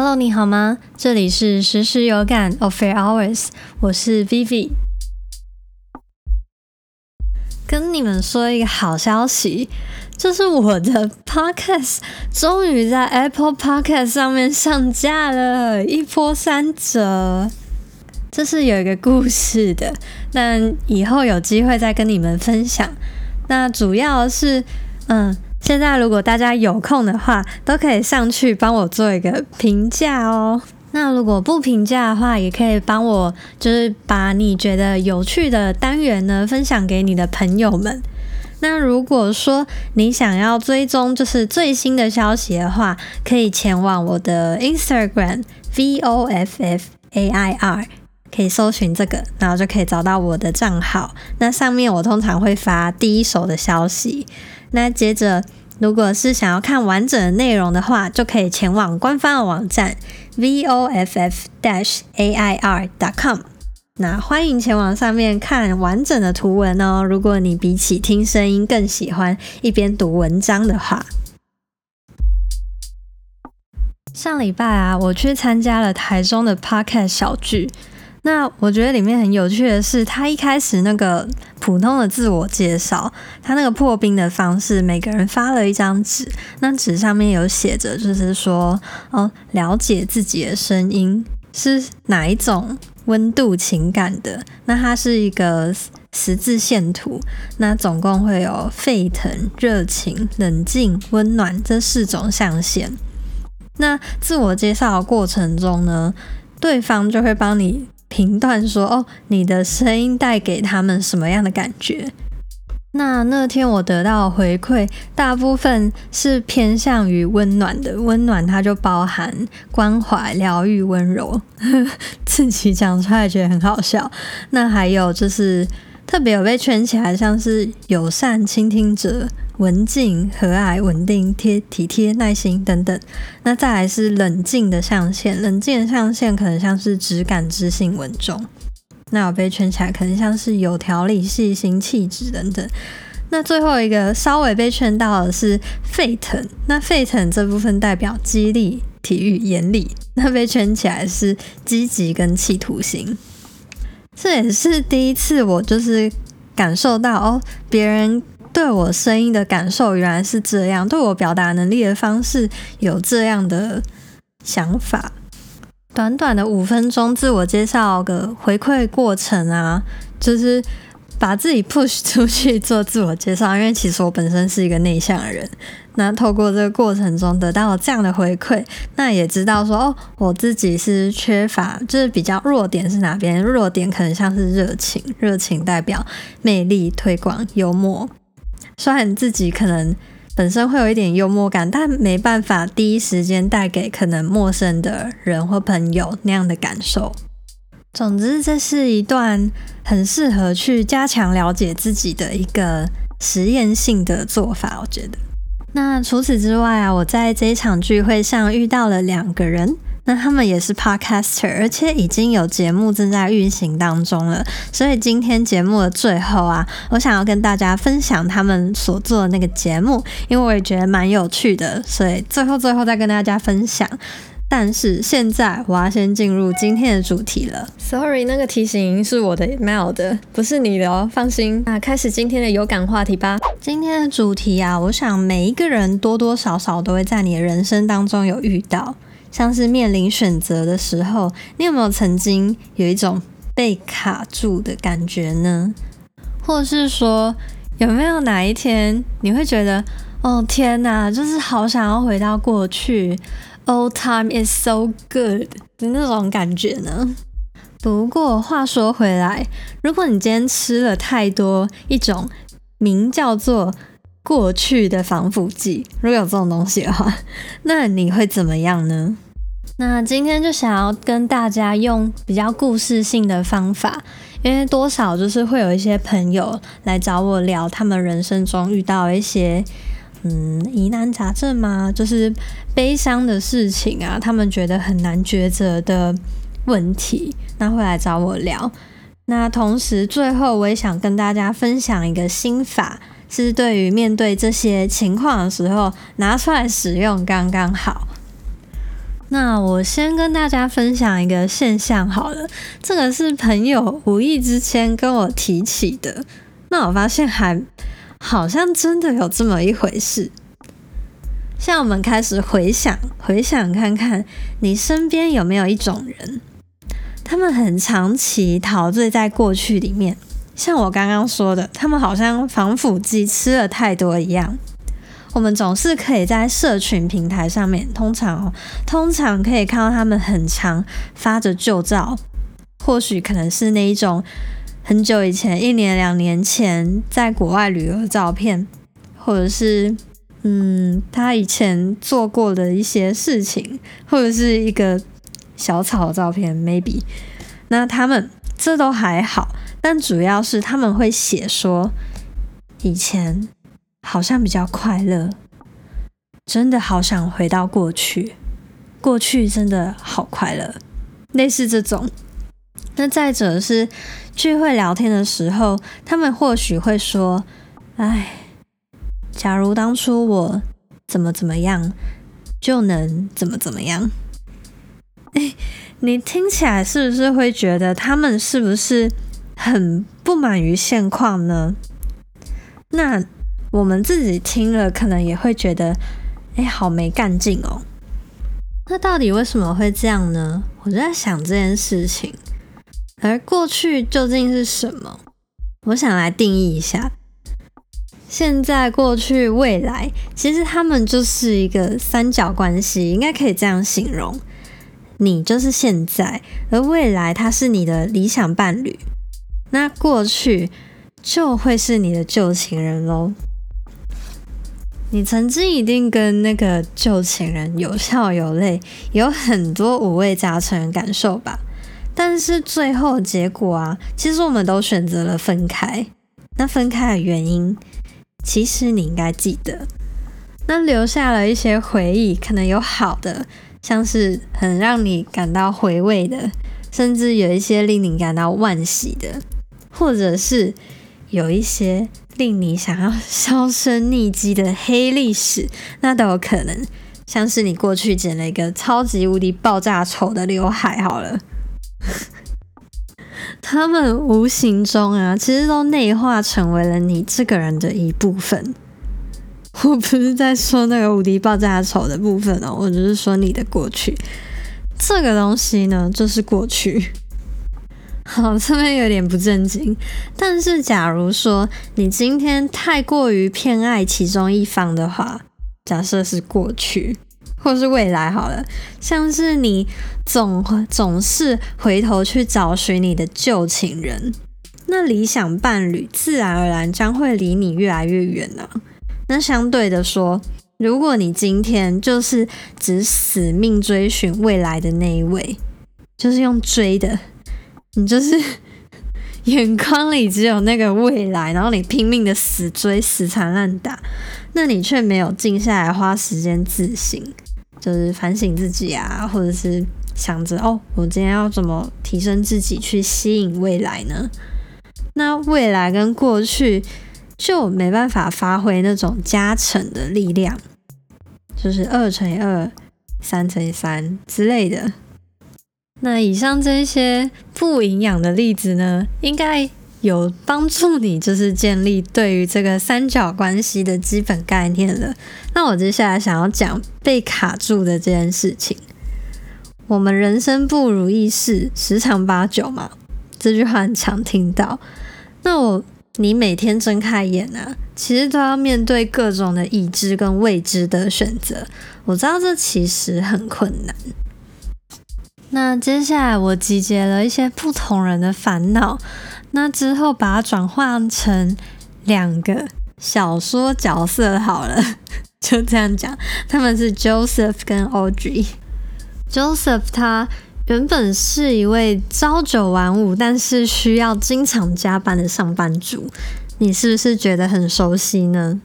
Hello，你好吗？这里是时时有感 Affair Hours，我是 Vivi。跟你们说一个好消息，就是我的 Podcast 终于在 Apple Podcast 上面上架了，一波三折。这是有一个故事的，但以后有机会再跟你们分享。那主要是，嗯。现在如果大家有空的话，都可以上去帮我做一个评价哦。那如果不评价的话，也可以帮我，就是把你觉得有趣的单元呢分享给你的朋友们。那如果说你想要追踪就是最新的消息的话，可以前往我的 Instagram V O F F A I R，可以搜寻这个，然后就可以找到我的账号。那上面我通常会发第一手的消息。那接着，如果是想要看完整的内容的话，就可以前往官方的网站 voff-dashair.com。那欢迎前往上面看完整的图文哦。如果你比起听声音更喜欢一边读文章的话，上礼拜啊，我去参加了台中的 Podcast 小聚。那我觉得里面很有趣的是，他一开始那个普通的自我介绍，他那个破冰的方式，每个人发了一张纸，那纸上面有写着，就是说哦，了解自己的声音是哪一种温度情感的。那它是一个十字线图，那总共会有沸腾、热情、冷静、温暖这四种象限。那自我介绍的过程中呢，对方就会帮你。评断说：“哦，你的声音带给他们什么样的感觉？”那那天我得到回馈，大部分是偏向于温暖的。温暖它就包含关怀、疗愈、温柔，自己讲出来觉得很好笑。那还有就是特别有被圈起来，像是友善、倾听者。文静、和蔼、稳定、贴体贴、耐心等等。那再来是冷静的象限，冷静的象限可能像是质感、知性、稳重。那我被圈起来，可能像是有条理、细心、气质等等。那最后一个稍微被圈到的是沸腾。那沸腾这部分代表激励、体育、严厉。那被圈起来是积极跟企图心。这也是第一次，我就是感受到哦，别人。对我声音的感受原来是这样，对我表达能力的方式有这样的想法。短短的五分钟自我介绍个回馈过程啊，就是把自己 push 出去做自我介绍。因为其实我本身是一个内向的人，那透过这个过程中得到了这样的回馈，那也知道说哦，我自己是缺乏，就是比较弱点是哪边？弱点可能像是热情，热情代表魅力、推广、幽默。虽然自己可能本身会有一点幽默感，但没办法第一时间带给可能陌生的人或朋友那样的感受。总之，这是一段很适合去加强了解自己的一个实验性的做法，我觉得。那除此之外啊，我在这一场聚会上遇到了两个人。那他们也是 podcaster，而且已经有节目正在运行当中了。所以今天节目的最后啊，我想要跟大家分享他们所做的那个节目，因为我也觉得蛮有趣的。所以最后最后再跟大家分享。但是现在我要先进入今天的主题了。Sorry，那个提醒是我的 mail 的，不是你的哦。放心，那开始今天的有感话题吧。今天的主题啊，我想每一个人多多少少都会在你的人生当中有遇到。像是面临选择的时候，你有没有曾经有一种被卡住的感觉呢？或者是说，有没有哪一天你会觉得，哦天哪，就是好想要回到过去，Old time is so good 的那种感觉呢？不过话说回来，如果你今天吃了太多一种名叫做过去的防腐剂，如果有这种东西的话，那你会怎么样呢？那今天就想要跟大家用比较故事性的方法，因为多少就是会有一些朋友来找我聊他们人生中遇到一些嗯疑难杂症嘛，就是悲伤的事情啊，他们觉得很难抉择的问题，那会来找我聊。那同时最后我也想跟大家分享一个心法。是对于面对这些情况的时候拿出来使用刚刚好。那我先跟大家分享一个现象好了，这个是朋友无意之间跟我提起的。那我发现还好像真的有这么一回事。像我们开始回想，回想看看你身边有没有一种人，他们很长期陶醉在过去里面。像我刚刚说的，他们好像防腐剂吃了太多一样。我们总是可以在社群平台上面，通常通常可以看到他们很常发着旧照，或许可能是那一种很久以前，一年两年前在国外旅游的照片，或者是嗯他以前做过的一些事情，或者是一个小草的照片，maybe。那他们这都还好，但主要是他们会写说以前。好像比较快乐，真的好想回到过去，过去真的好快乐，类似这种。那再者是聚会聊天的时候，他们或许会说：“哎，假如当初我怎么怎么样，就能怎么怎么样。”哎，你听起来是不是会觉得他们是不是很不满于现况呢？那。我们自己听了，可能也会觉得，哎，好没干劲哦。那到底为什么会这样呢？我就在想这件事情。而过去究竟是什么？我想来定义一下。现在、过去、未来，其实他们就是一个三角关系，应该可以这样形容。你就是现在，而未来它是你的理想伴侣，那过去就会是你的旧情人喽。你曾经一定跟那个旧情人有笑有泪，有很多五味杂陈的感受吧？但是最后结果啊，其实我们都选择了分开。那分开的原因，其实你应该记得。那留下了一些回忆，可能有好的，像是很让你感到回味的，甚至有一些令你感到惋惜的，或者是有一些。令你想要销声匿迹的黑历史，那都有可能。像是你过去剪了一个超级无敌爆炸丑的刘海，好了，他们无形中啊，其实都内化成为了你这个人的一部分。我不是在说那个无敌爆炸丑的部分哦，我只是说你的过去。这个东西呢，就是过去。好，这边有点不正经。但是，假如说你今天太过于偏爱其中一方的话，假设是过去或是未来好了，像是你总总是回头去找寻你的旧情人，那理想伴侣自然而然将会离你越来越远呢。那相对的说，如果你今天就是只死命追寻未来的那一位，就是用追的。你就是 眼眶里只有那个未来，然后你拼命的死追、死缠烂打，那你却没有静下来花时间自省，就是反省自己啊，或者是想着哦，我今天要怎么提升自己去吸引未来呢？那未来跟过去就没办法发挥那种加成的力量，就是二乘以二、三乘以三之类的。那以上这些不营养的例子呢，应该有帮助你，就是建立对于这个三角关系的基本概念了。那我接下来想要讲被卡住的这件事情。我们人生不如意事十常八九嘛，这句话很常听到。那我你每天睁开眼啊，其实都要面对各种的已知跟未知的选择。我知道这其实很困难。那接下来我集结了一些不同人的烦恼，那之后把它转换成两个小说角色好了，就这样讲，他们是 Joseph 跟 Audrey。Joseph 他原本是一位朝九晚五，但是需要经常加班的上班族，你是不是觉得很熟悉呢？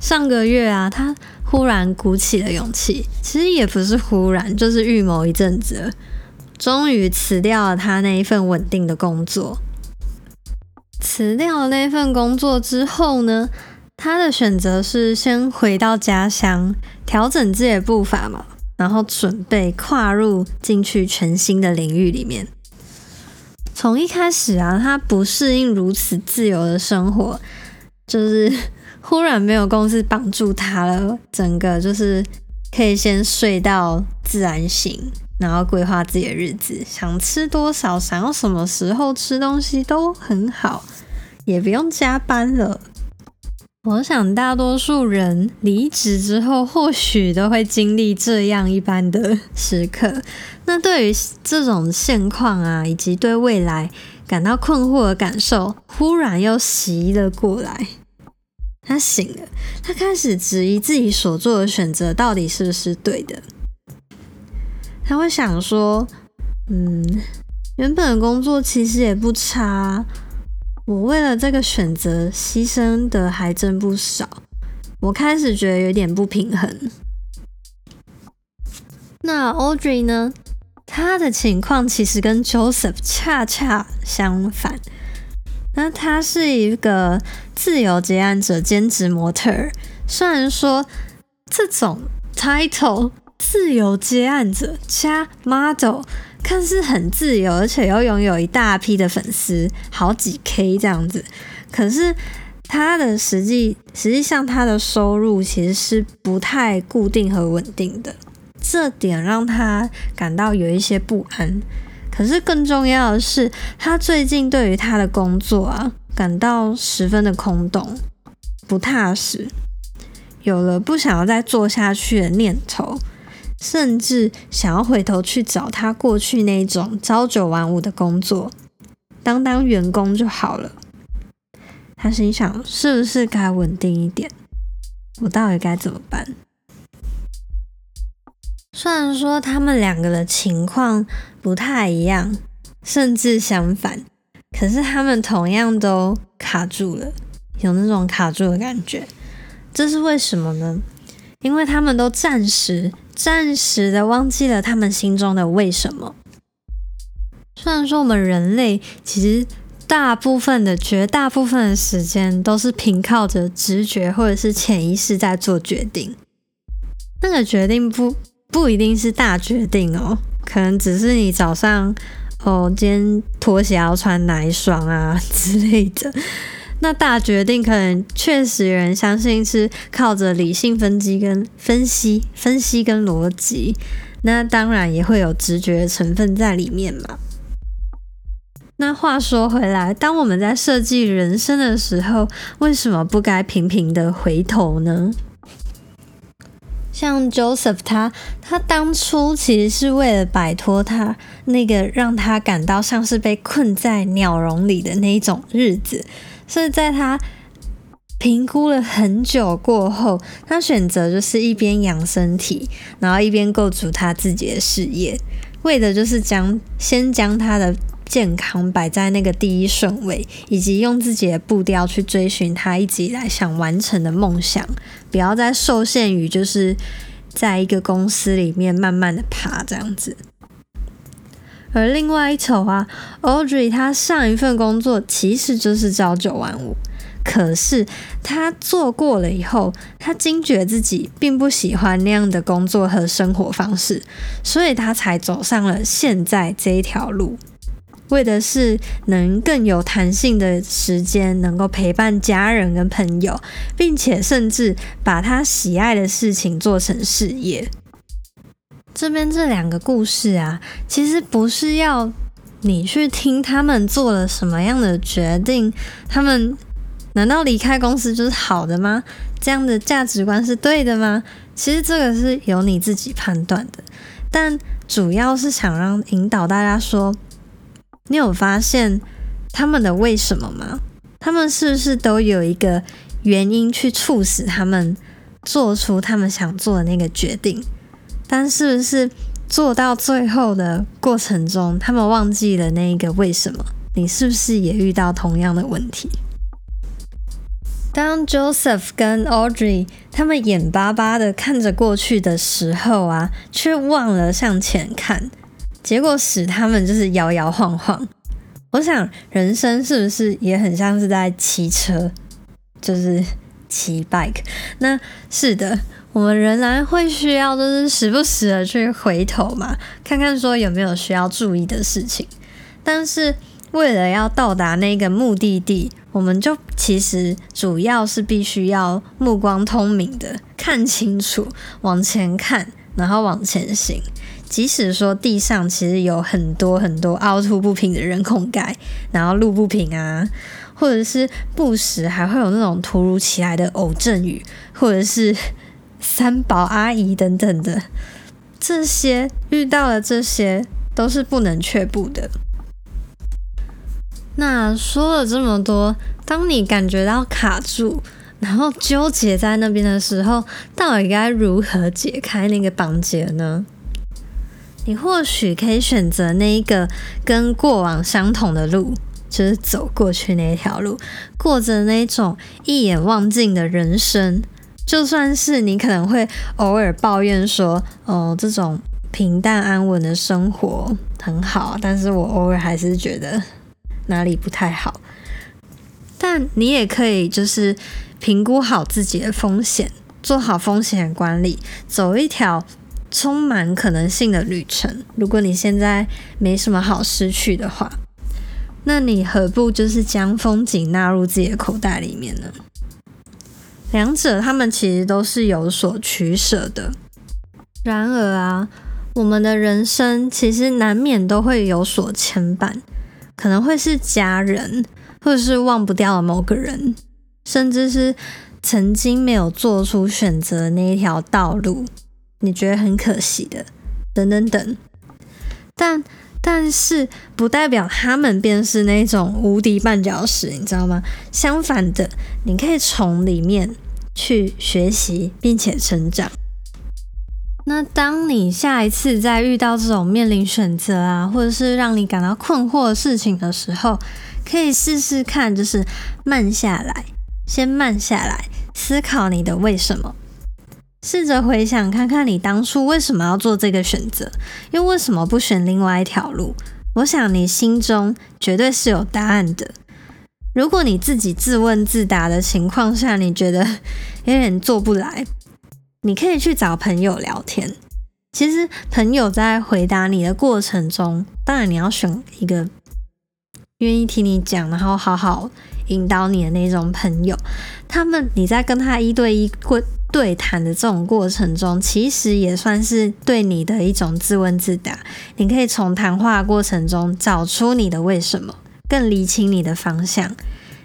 上个月啊，他忽然鼓起了勇气，其实也不是忽然，就是预谋一阵子了。终于辞掉了他那一份稳定的工作。辞掉了那份工作之后呢，他的选择是先回到家乡，调整自己的步伐嘛，然后准备跨入进去全新的领域里面。从一开始啊，他不适应如此自由的生活，就是忽然没有公司绑住他了，整个就是可以先睡到自然醒，然后规划自己的日子，想吃多少，想要什么时候吃东西都很好，也不用加班了。我想大多数人离职之后，或许都会经历这样一般的时刻。那对于这种现况啊，以及对未来感到困惑的感受，忽然又袭了过来。他醒了，他开始质疑自己所做的选择到底是不是对的。他会想说：“嗯，原本的工作其实也不差。”我为了这个选择牺牲的还真不少，我开始觉得有点不平衡。那 Audrey 呢？他的情况其实跟 Joseph 恰恰相反。那他是一个自由结案者兼职模特儿，虽然说这种 title 自由接案者加 model。看似很自由，而且又拥有一大批的粉丝，好几 K 这样子。可是他的实际，实际上他的收入其实是不太固定和稳定的，这点让他感到有一些不安。可是更重要的是，他最近对于他的工作啊，感到十分的空洞、不踏实，有了不想要再做下去的念头。甚至想要回头去找他过去那种朝九晚五的工作，当当员工就好了。他心想：是不是该稳定一点？我到底该怎么办？虽然说他们两个的情况不太一样，甚至相反，可是他们同样都卡住了，有那种卡住的感觉。这是为什么呢？因为他们都暂时。暂时的忘记了他们心中的为什么。虽然说我们人类其实大部分的绝大部分的时间都是凭靠着直觉或者是潜意识在做决定，那个决定不不一定是大决定哦，可能只是你早上哦今天拖鞋要穿哪一双啊之类的。那大决定可能确实有人相信是靠着理性分析跟分析、分析跟逻辑，那当然也会有直觉的成分在里面嘛。那话说回来，当我们在设计人生的时候，为什么不该频频的回头呢？像 Joseph 他，他当初其实是为了摆脱他那个让他感到像是被困在鸟笼里的那一种日子。是在他评估了很久过后，他选择就是一边养身体，然后一边构筑他自己的事业，为的就是将先将他的健康摆在那个第一顺位，以及用自己的步调去追寻他一直以来想完成的梦想，不要再受限于就是在一个公司里面慢慢的爬这样子。而另外一头啊，Audrey 他上一份工作其实就是朝九晚五，可是他做过了以后，他惊觉自己并不喜欢那样的工作和生活方式，所以他才走上了现在这一条路，为的是能更有弹性的时间，能够陪伴家人跟朋友，并且甚至把他喜爱的事情做成事业。这边这两个故事啊，其实不是要你去听他们做了什么样的决定，他们难道离开公司就是好的吗？这样的价值观是对的吗？其实这个是由你自己判断的，但主要是想让引导大家说，你有发现他们的为什么吗？他们是不是都有一个原因去促使他们做出他们想做的那个决定？但是不是做到最后的过程中，他们忘记了那一个为什么？你是不是也遇到同样的问题？当 Joseph 跟 Audrey 他们眼巴巴的看着过去的时候啊，却忘了向前看，结果使他们就是摇摇晃晃。我想，人生是不是也很像是在骑车，就是骑 bike？那是的。我们仍然会需要，就是时不时的去回头嘛，看看说有没有需要注意的事情。但是为了要到达那个目的地，我们就其实主要是必须要目光通明的看清楚，往前看，然后往前行。即使说地上其实有很多很多凹凸不平的人孔盖，然后路不平啊，或者是不时还会有那种突如其来的偶阵雨，或者是三宝阿姨等等的，这些遇到了这些都是不能却步的。那说了这么多，当你感觉到卡住，然后纠结在那边的时候，到底该如何解开那个绑结呢？你或许可以选择那一个跟过往相同的路，就是走过去那一条路，过着那种一眼望尽的人生。就算是你可能会偶尔抱怨说，哦，这种平淡安稳的生活很好，但是我偶尔还是觉得哪里不太好。但你也可以就是评估好自己的风险，做好风险管理，走一条。充满可能性的旅程。如果你现在没什么好失去的话，那你何不就是将风景纳入自己的口袋里面呢？两者他们其实都是有所取舍的。然而啊，我们的人生其实难免都会有所牵绊，可能会是家人，或者是忘不掉的某个人，甚至是曾经没有做出选择的那一条道路。你觉得很可惜的，等等等，但但是不代表他们便是那种无敌绊脚石，你知道吗？相反的，你可以从里面去学习并且成长。那当你下一次再遇到这种面临选择啊，或者是让你感到困惑的事情的时候，可以试试看，就是慢下来，先慢下来，思考你的为什么。试着回想看看你当初为什么要做这个选择，又为什么不选另外一条路？我想你心中绝对是有答案的。如果你自己自问自答的情况下，你觉得有点做不来，你可以去找朋友聊天。其实朋友在回答你的过程中，当然你要选一个愿意听你讲，然后好好引导你的那种朋友。他们你在跟他一对一过。对谈的这种过程中，其实也算是对你的一种自问自答。你可以从谈话过程中找出你的为什么，更理清你的方向。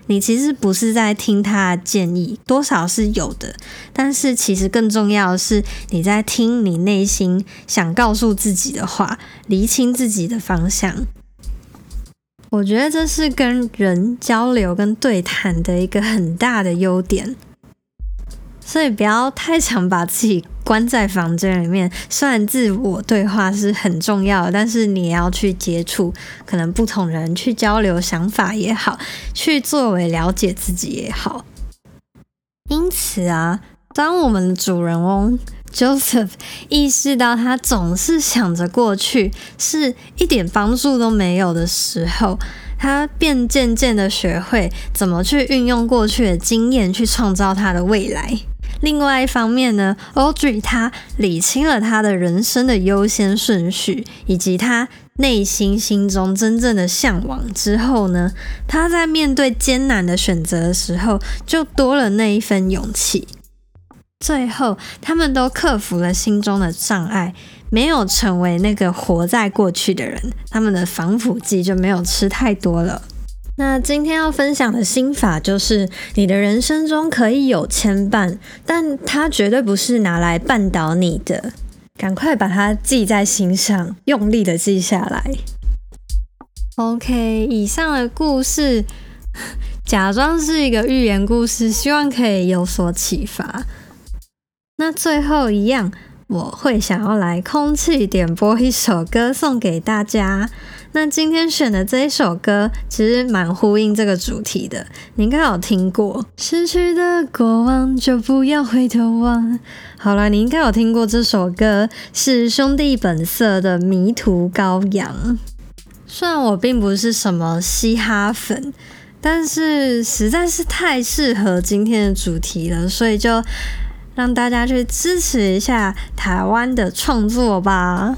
你其实不是在听他的建议，多少是有的，但是其实更重要的是你在听你内心想告诉自己的话，理清自己的方向。我觉得这是跟人交流跟对谈的一个很大的优点。所以不要太常把自己关在房间里面。虽然自我对话是很重要，但是你也要去接触可能不同人，去交流想法也好，去作为了解自己也好。因此啊，当我们主人翁 Joseph 意识到他总是想着过去是一点帮助都没有的时候，他便渐渐的学会怎么去运用过去的经验去创造他的未来。另外一方面呢，Audrey 他理清了他的人生的优先顺序，以及他内心心中真正的向往之后呢，他在面对艰难的选择的时候，就多了那一份勇气。最后，他们都克服了心中的障碍，没有成为那个活在过去的人，他们的防腐剂就没有吃太多了。那今天要分享的心法就是：你的人生中可以有牵绊，但它绝对不是拿来绊倒你的。赶快把它记在心上，用力的记下来。OK，以上的故事假装是一个寓言故事，希望可以有所启发。那最后一样，我会想要来空气点播一首歌送给大家。那今天选的这一首歌，其实蛮呼应这个主题的。你应该有听过，失去的过往就不要回头望。好了，你应该有听过这首歌，是兄弟本色的《迷途羔羊》。虽然我并不是什么嘻哈粉，但是实在是太适合今天的主题了，所以就让大家去支持一下台湾的创作吧。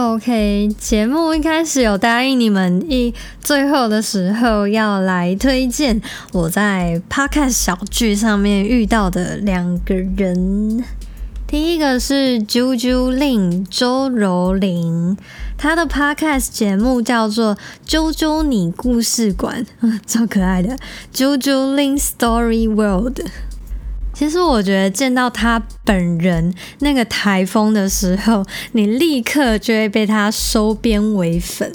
OK，节目一开始有答应你们，一最后的时候要来推荐我在 Podcast 小剧上面遇到的两个人。第一个是 JoJo Lin 周柔玲，她的 Podcast 节目叫做《啾啾你故事馆》，超可爱的 JoJo Lin Story World。其实我觉得见到他本人那个台风的时候，你立刻就会被他收编为粉。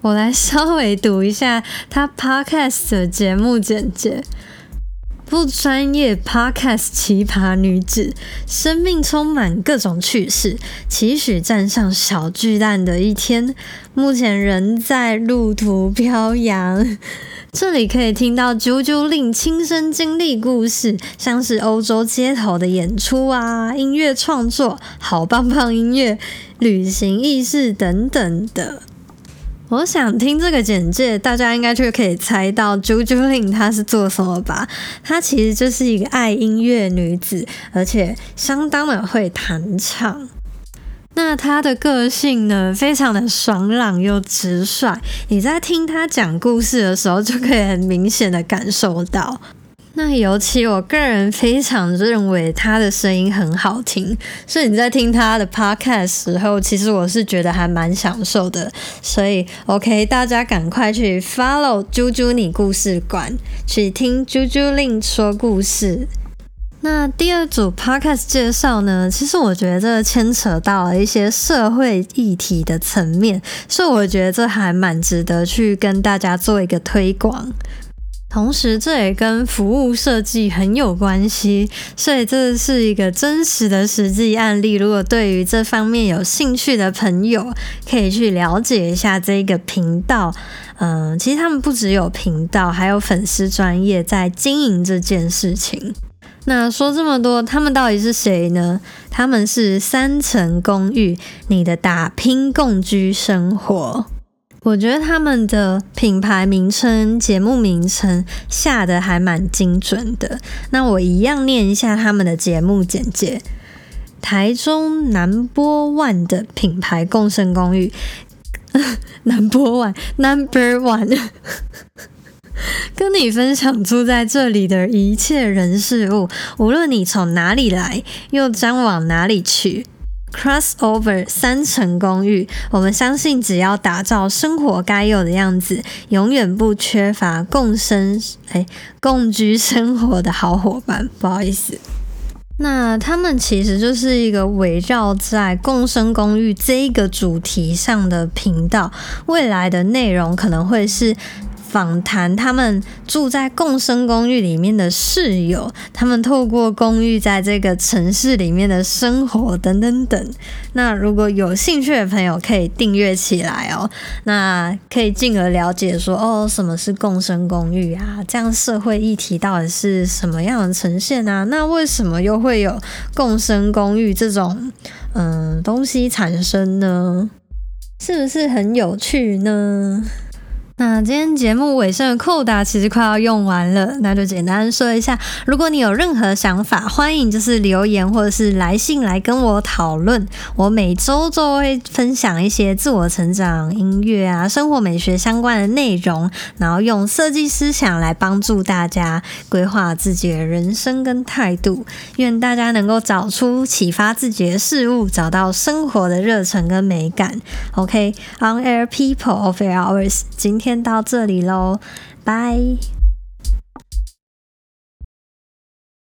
我来稍微读一下他 podcast 的节目简介：不专业 podcast 奇葩女子，生命充满各种趣事，期许站上小巨蛋的一天。目前仍在路途飘扬。这里可以听到啾啾令亲身经历故事，像是欧洲街头的演出啊、音乐创作、好棒棒音乐、旅行轶事等等的。我想听这个简介，大家应该就可以猜到啾啾令她是做什么吧？她其实就是一个爱音乐女子，而且相当的会弹唱。那他的个性呢，非常的爽朗又直率。你在听他讲故事的时候，就可以很明显的感受到。那尤其我个人非常认为他的声音很好听，所以你在听他的 podcast 时候，其实我是觉得还蛮享受的。所以 OK，大家赶快去 follow 猪猪你故事馆，去听猪猪令说故事。那第二组 podcast 介绍呢，其实我觉得这牵扯到了一些社会议题的层面，所以我觉得这还蛮值得去跟大家做一个推广。同时，这也跟服务设计很有关系，所以这是一个真实的实际案例。如果对于这方面有兴趣的朋友，可以去了解一下这个频道。嗯，其实他们不只有频道，还有粉丝专业在经营这件事情。那说这么多，他们到底是谁呢？他们是三层公寓，你的打拼共居生活。我觉得他们的品牌名称、节目名称下的还蛮精准的。那我一样念一下他们的节目简介：台中南波万的品牌共生公寓，南波万 Number One。跟你分享住在这里的一切人事物，无论你从哪里来，又将往哪里去。Crossover 三层公寓，我们相信只要打造生活该有的样子，永远不缺乏共生哎共居生活的好伙伴。不好意思，那他们其实就是一个围绕在共生公寓这一个主题上的频道，未来的内容可能会是。访谈他们住在共生公寓里面的室友，他们透过公寓在这个城市里面的生活等等等。那如果有兴趣的朋友可以订阅起来哦，那可以进而了解说哦，什么是共生公寓啊？这样社会议题到底是什么样的呈现啊？那为什么又会有共生公寓这种嗯东西产生呢？是不是很有趣呢？那今天节目尾声的扣打其实快要用完了，那就简单说一下，如果你有任何想法，欢迎就是留言或者是来信来跟我讨论。我每周都会分享一些自我成长、音乐啊、生活美学相关的内容，然后用设计思想来帮助大家规划自己的人生跟态度。愿大家能够找出启发自己的事物，找到生活的热忱跟美感。OK，On Air People of Hours，今天。先到这里喽，拜。